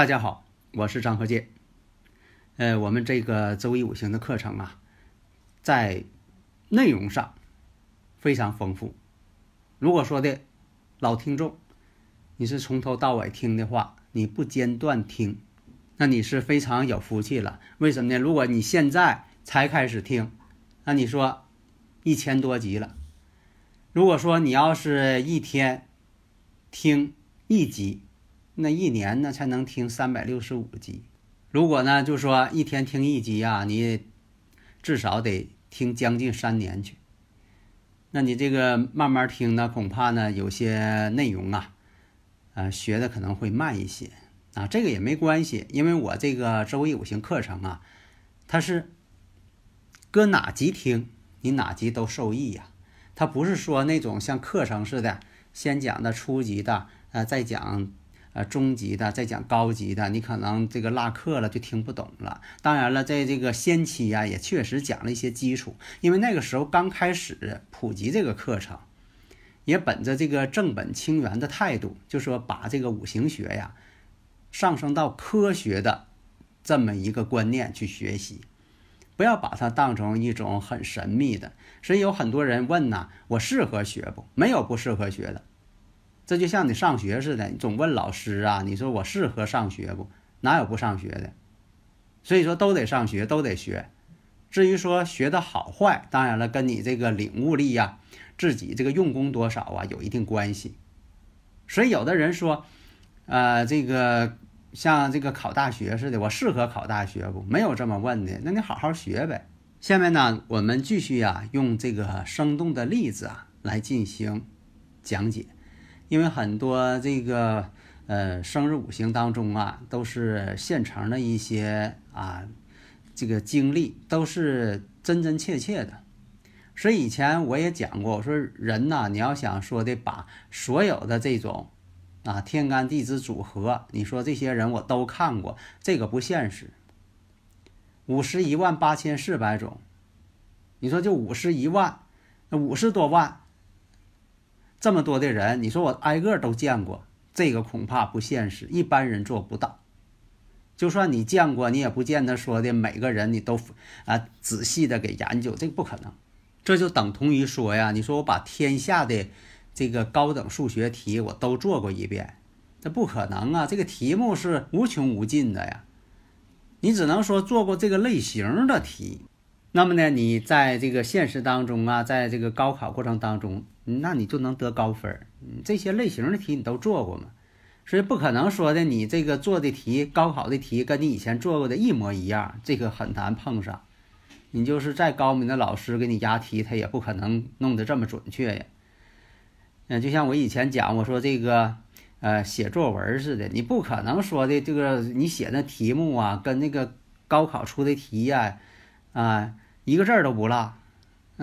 大家好，我是张和建。呃，我们这个周易五行的课程啊，在内容上非常丰富。如果说的老听众，你是从头到尾听的话，你不间断听，那你是非常有福气了。为什么呢？如果你现在才开始听，那你说一千多集了。如果说你要是一天听一集，那一年呢才能听三百六十五集，如果呢就说一天听一集啊，你至少得听将近三年去。那你这个慢慢听呢，恐怕呢有些内容啊，呃学的可能会慢一些啊，这个也没关系，因为我这个周易五行课程啊，它是搁哪集听你哪集都受益呀，它不是说那种像课程似的，先讲的初级的，呃再讲。呃，中级的再讲高级的，你可能这个落课了就听不懂了。当然了，在这个先期呀，也确实讲了一些基础，因为那个时候刚开始普及这个课程，也本着这个正本清源的态度，就说把这个五行学呀上升到科学的这么一个观念去学习，不要把它当成一种很神秘的。所以有很多人问呐，我适合学不？没有不适合学的。这就像你上学似的，你总问老师啊，你说我适合上学不？哪有不上学的？所以说都得上学，都得学。至于说学的好坏，当然了，跟你这个领悟力呀，自己这个用功多少啊，有一定关系。所以有的人说，呃，这个像这个考大学似的，我适合考大学不？没有这么问的，那你好好学呗。下面呢，我们继续啊，用这个生动的例子啊来进行讲解。因为很多这个呃生日五行当中啊，都是现成的一些啊这个经历，都是真真切切的。所以以前我也讲过，我说人呐，你要想说的把所有的这种啊天干地支组合，你说这些人我都看过，这个不现实。五十一万八千四百种，你说就五十一万，那五十多万。这么多的人，你说我挨个都见过，这个恐怕不现实，一般人做不到。就算你见过，你也不见得说的每个人你都啊仔细的给研究，这个不可能。这就等同于说呀，你说我把天下的这个高等数学题我都做过一遍，这不可能啊！这个题目是无穷无尽的呀，你只能说做过这个类型的题。那么呢，你在这个现实当中啊，在这个高考过程当中。那你就能得高分儿。这些类型的题你都做过吗？所以不可能说的你这个做的题，高考的题跟你以前做过的一模一样，这个很难碰上。你就是再高明的老师给你押题，他也不可能弄得这么准确呀。嗯，就像我以前讲，我说这个呃写作文似的，你不可能说的这个你写的题目啊，跟那个高考出的题呀啊一个字儿都不落。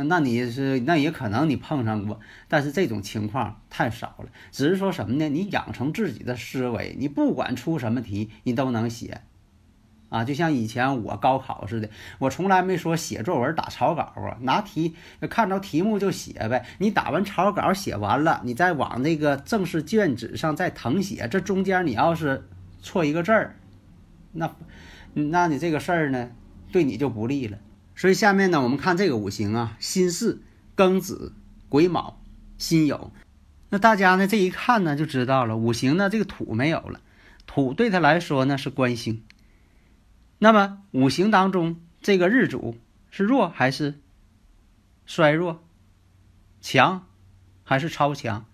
那你是那也可能你碰上过，但是这种情况太少了。只是说什么呢？你养成自己的思维，你不管出什么题，你都能写，啊，就像以前我高考似的，我从来没说写作文打草稿啊，拿题看着题目就写呗。你打完草稿写完了，你再往那个正式卷纸上再誊写，这中间你要是错一个字儿，那，那你这个事儿呢，对你就不利了。所以下面呢，我们看这个五行啊，辛巳、庚子、癸卯、辛酉。那大家呢这一看呢就知道了，五行呢这个土没有了，土对他来说呢是官星。那么五行当中这个日主是弱还是衰弱？强还是超强？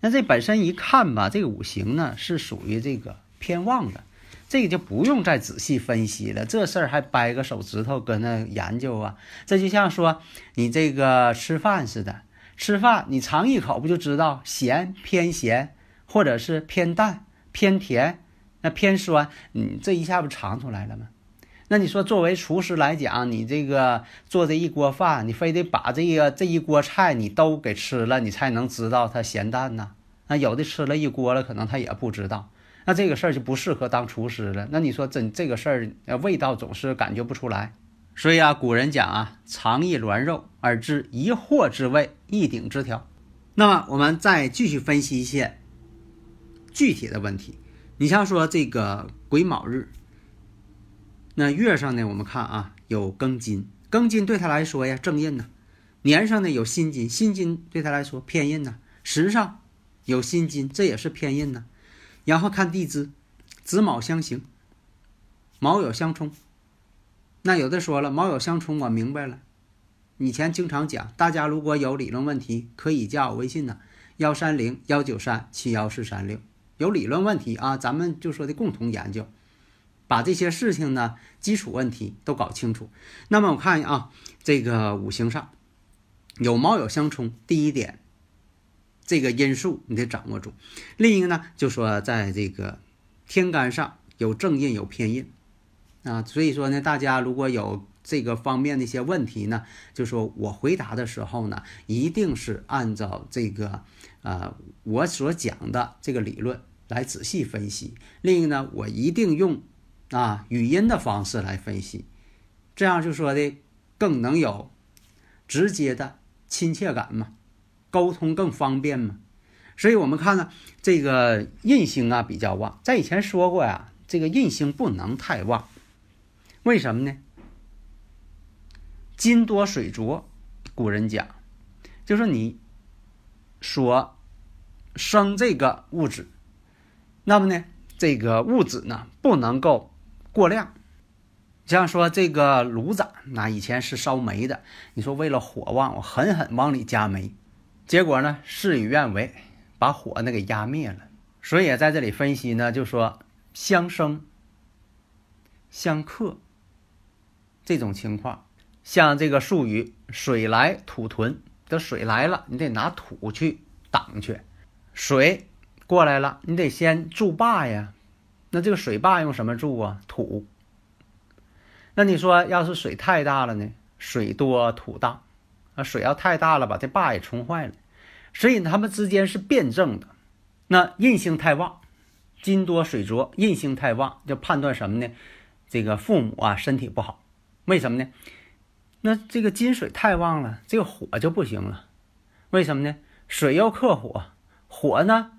那这本身一看吧，这个五行呢是属于这个偏旺的。这个就不用再仔细分析了。这事儿还掰个手指头搁那研究啊？这就像说你这个吃饭似的，吃饭你尝一口不就知道咸偏咸，或者是偏淡偏甜，那偏酸，你这一下不尝出来了吗？那你说作为厨师来讲，你这个做这一锅饭，你非得把这个这一锅菜你都给吃了，你才能知道它咸淡呢？那有的吃了一锅了，可能他也不知道。那这个事儿就不适合当厨师了。那你说真这个事儿，味道总是感觉不出来。所以啊，古人讲啊，尝一卵肉而知一货之味，一鼎之调。那么我们再继续分析一些具体的问题。你像说这个癸卯日，那月上呢，我们看啊有庚金，庚金对他来说呀正印呢；年上呢有辛金，辛金对他来说偏印呢；时上有辛金，这也是偏印呢。然后看地支，子卯相刑，卯酉相冲。那有的说了，卯酉相冲，我明白了。以前经常讲，大家如果有理论问题，可以加我微信呢，幺三零幺九三七幺四三六。有理论问题啊，咱们就说的共同研究，把这些事情呢，基础问题都搞清楚。那么我看啊，这个五行上有卯酉相冲，第一点。这个因素你得掌握住。另一个呢，就说在这个天干上有正印有偏印啊，所以说呢，大家如果有这个方面的一些问题呢，就说我回答的时候呢，一定是按照这个啊我所讲的这个理论来仔细分析。另一个呢，我一定用啊语音的方式来分析，这样就说的更能有直接的亲切感嘛。沟通更方便嘛，所以我们看呢，这个印星啊比较旺，在以前说过呀，这个印星不能太旺，为什么呢？金多水浊，古人讲，就说你所生这个物质，那么呢，这个物质呢不能够过量，像说这个炉子，那以前是烧煤的，你说为了火旺，我狠狠往里加煤。结果呢，事与愿违，把火呢给压灭了。所以在这里分析呢，就说相生、相克这种情况，像这个术语“水来土屯”，这水来了，你得拿土去挡去；水过来了，你得先筑坝呀。那这个水坝用什么筑啊？土。那你说，要是水太大了呢？水多土大。啊，水要太大了，把这坝也冲坏了，所以他们之间是辩证的。那印星太旺，金多水浊，印星太旺，就判断什么呢？这个父母啊身体不好，为什么呢？那这个金水太旺了，这个火就不行了，为什么呢？水要克火，火呢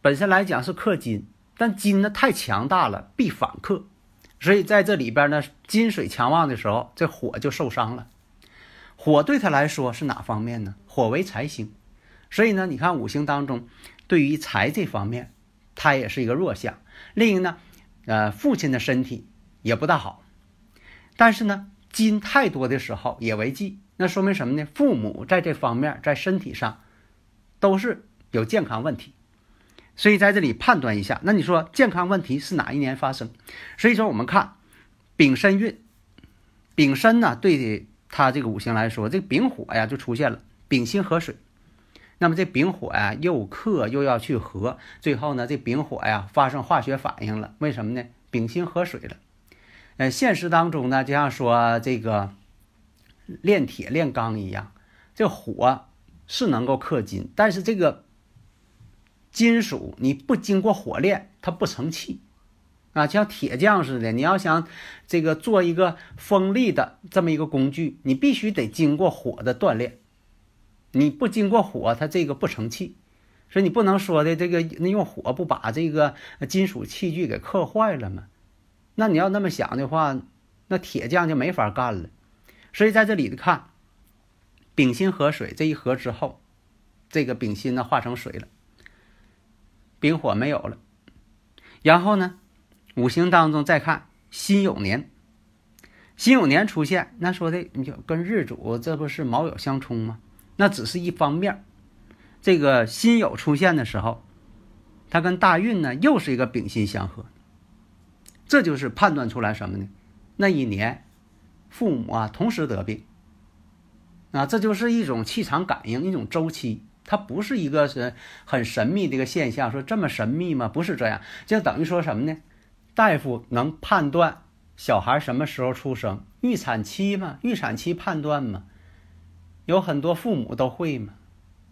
本身来讲是克金，但金呢太强大了，必反克，所以在这里边呢，金水强旺的时候，这火就受伤了。火对他来说是哪方面呢？火为财星，所以呢，你看五行当中，对于财这方面，他也是一个弱项。另一个呢，呃，父亲的身体也不大好，但是呢，金太多的时候也为忌，那说明什么呢？父母在这方面在身体上都是有健康问题，所以在这里判断一下，那你说健康问题是哪一年发生？所以说我们看丙申运，丙申呢对。他这个五行来说，这丙火呀就出现了，丙辛合水。那么这丙火呀又克又要去合，最后呢这丙火呀发生化学反应了。为什么呢？丙辛合水了。呃，现实当中呢，就像说这个炼铁炼钢一样，这火是能够克金，但是这个金属你不经过火炼，它不成器。啊，像铁匠似的，你要想这个做一个锋利的这么一个工具，你必须得经过火的锻炼。你不经过火，它这个不成器。所以你不能说的这个那用火不把这个金属器具给刻坏了吗？那你要那么想的话，那铁匠就没法干了。所以在这里的看，丙辛合水这一合之后，这个丙辛呢化成水了，丙火没有了，然后呢？五行当中再看辛酉年，辛酉年出现，那说的你就跟日主这不是卯酉相冲吗？那只是一方面。这个辛酉出现的时候，它跟大运呢又是一个丙辛相合。这就是判断出来什么呢？那一年，父母啊同时得病，啊，这就是一种气场感应，一种周期，它不是一个是很神秘的一个现象。说这么神秘吗？不是这样，就等于说什么呢？大夫能判断小孩什么时候出生，预产期嘛，预产期判断嘛，有很多父母都会嘛。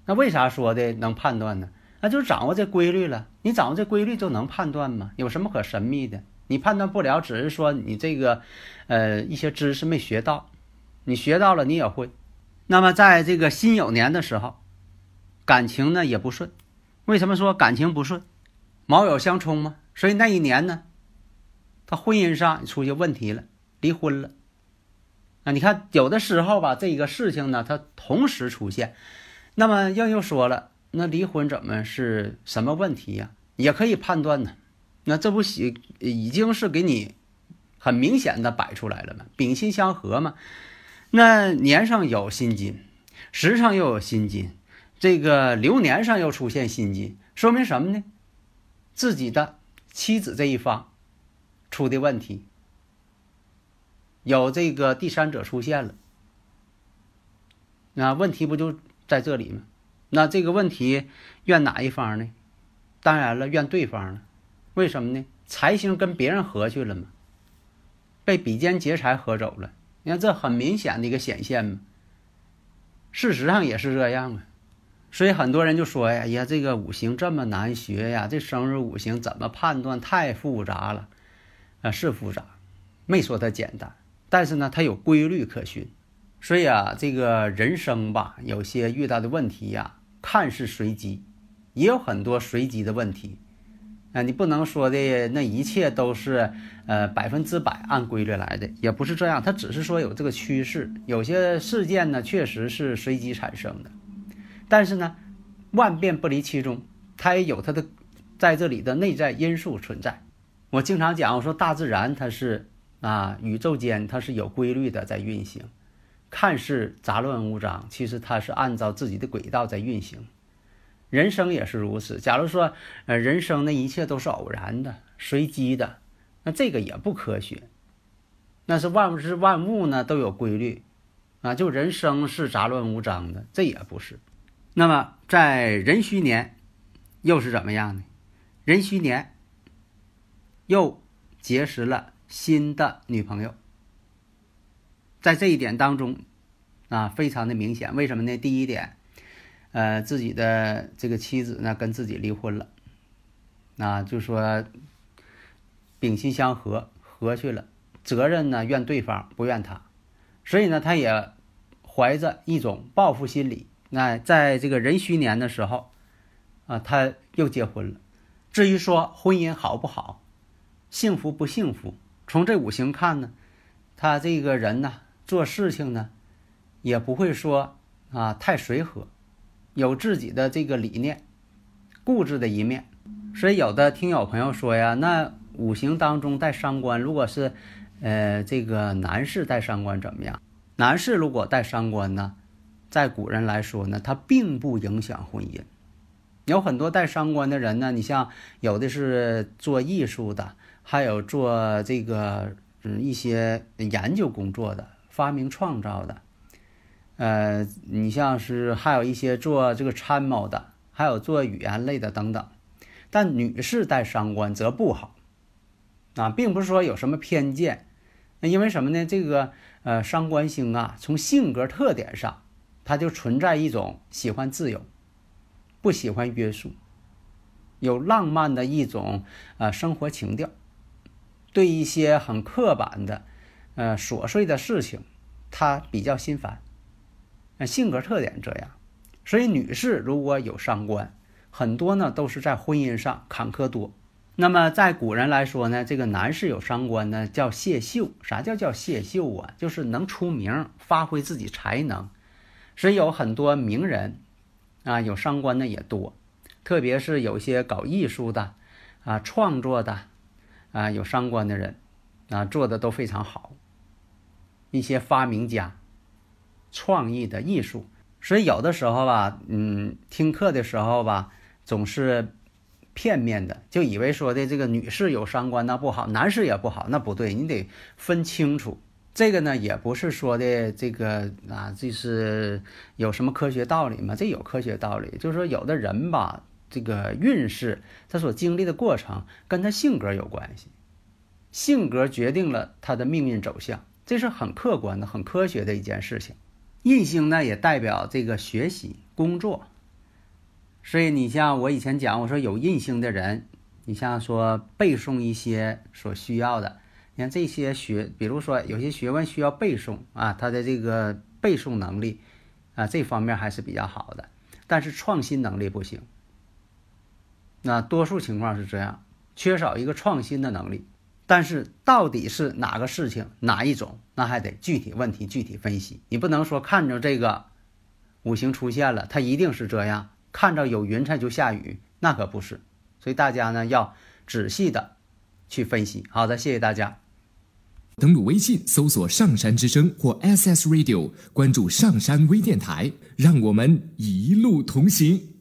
那为啥说的能判断呢？那就是掌握这规律了。你掌握这规律就能判断吗？有什么可神秘的？你判断不了，只是说你这个，呃，一些知识没学到，你学到了你也会。那么在这个辛酉年的时候，感情呢也不顺。为什么说感情不顺？卯酉相冲嘛，所以那一年呢，他婚姻上出现问题了，离婚了。啊，你看有的时候吧，这个事情呢，它同时出现。那么又又说了，那离婚怎么是什么问题呀？也可以判断呢。那这不已已经是给你很明显的摆出来了吗？丙辛相合嘛。那年上有辛金，时上又有辛金，这个流年上又出现辛金，说明什么呢？自己的妻子这一方出的问题，有这个第三者出现了。那问题不就？在这里吗，那这个问题怨哪一方呢？当然了，怨对方了。为什么呢？财星跟别人合去了嘛，被比肩劫财合走了。你看这很明显的一个显现嘛。事实上也是这样啊。所以很多人就说呀：“哎呀，这个五行这么难学呀，这生日五行怎么判断？太复杂了。”啊，是复杂，没说它简单，但是呢，它有规律可循。所以啊，这个人生吧，有些遇到的问题呀，看似随机，也有很多随机的问题。啊，你不能说的那一切都是呃百分之百按规律来的，也不是这样。它只是说有这个趋势，有些事件呢确实是随机产生的，但是呢，万变不离其中，它也有它的在这里的内在因素存在。我经常讲，我说大自然它是啊，宇宙间它是有规律的在运行。看似杂乱无章，其实它是按照自己的轨道在运行。人生也是如此。假如说，呃，人生那一切都是偶然的、随机的，那这个也不科学。那是万物之万物呢都有规律，啊，就人生是杂乱无章的，这也不是。那么在壬戌年，又是怎么样呢？壬戌年又结识了新的女朋友。在这一点当中，啊，非常的明显。为什么呢？第一点，呃，自己的这个妻子呢跟自己离婚了，啊，就说丙辛相合，合去了，责任呢怨对方，不怨他，所以呢，他也怀着一种报复心理。那在这个壬戌年的时候，啊，他又结婚了。至于说婚姻好不好，幸福不幸福，从这五行看呢，他这个人呢。做事情呢，也不会说啊太随和，有自己的这个理念，固执的一面。所以有的听友朋友说呀，那五行当中带伤官，如果是呃这个男士带伤官怎么样？男士如果带伤官呢，在古人来说呢，他并不影响婚姻。有很多带伤官的人呢，你像有的是做艺术的，还有做这个嗯一些研究工作的。发明创造的，呃，你像是还有一些做这个参谋的，还有做语言类的等等。但女士带伤官则不好，啊，并不是说有什么偏见，因为什么呢？这个呃伤官星啊，从性格特点上，它就存在一种喜欢自由，不喜欢约束，有浪漫的一种呃生活情调，对一些很刻板的。呃，琐碎的事情，他比较心烦，性格特点这样，所以女士如果有伤官，很多呢都是在婚姻上坎坷多。那么在古人来说呢，这个男士有伤官呢叫谢秀，啥叫叫谢秀啊？就是能出名，发挥自己才能。所以有很多名人啊，有伤官的也多，特别是有些搞艺术的啊、创作的啊，有伤官的人啊，做的都非常好。一些发明家、创意的艺术，所以有的时候吧，嗯，听课的时候吧，总是片面的，就以为说的这个女士有伤官那不好，男士也不好，那不对，你得分清楚。这个呢，也不是说的这个啊，这是有什么科学道理吗？这有科学道理，就是说有的人吧，这个运势他所经历的过程跟他性格有关系，性格决定了他的命运走向，这是很客观的、很科学的一件事情。印星呢，也代表这个学习、工作，所以你像我以前讲，我说有印星的人，你像说背诵一些所需要的。你看这些学，比如说有些学问需要背诵啊，他的这个背诵能力啊，这方面还是比较好的。但是创新能力不行。那多数情况是这样，缺少一个创新的能力。但是到底是哪个事情哪一种，那还得具体问题具体分析。你不能说看着这个五行出现了，它一定是这样；看着有云彩就下雨，那可不是。所以大家呢要仔细的去分析。好的，谢谢大家。登录微信，搜索“上山之声”或 “SS Radio”，关注“上山微电台”，让我们一路同行。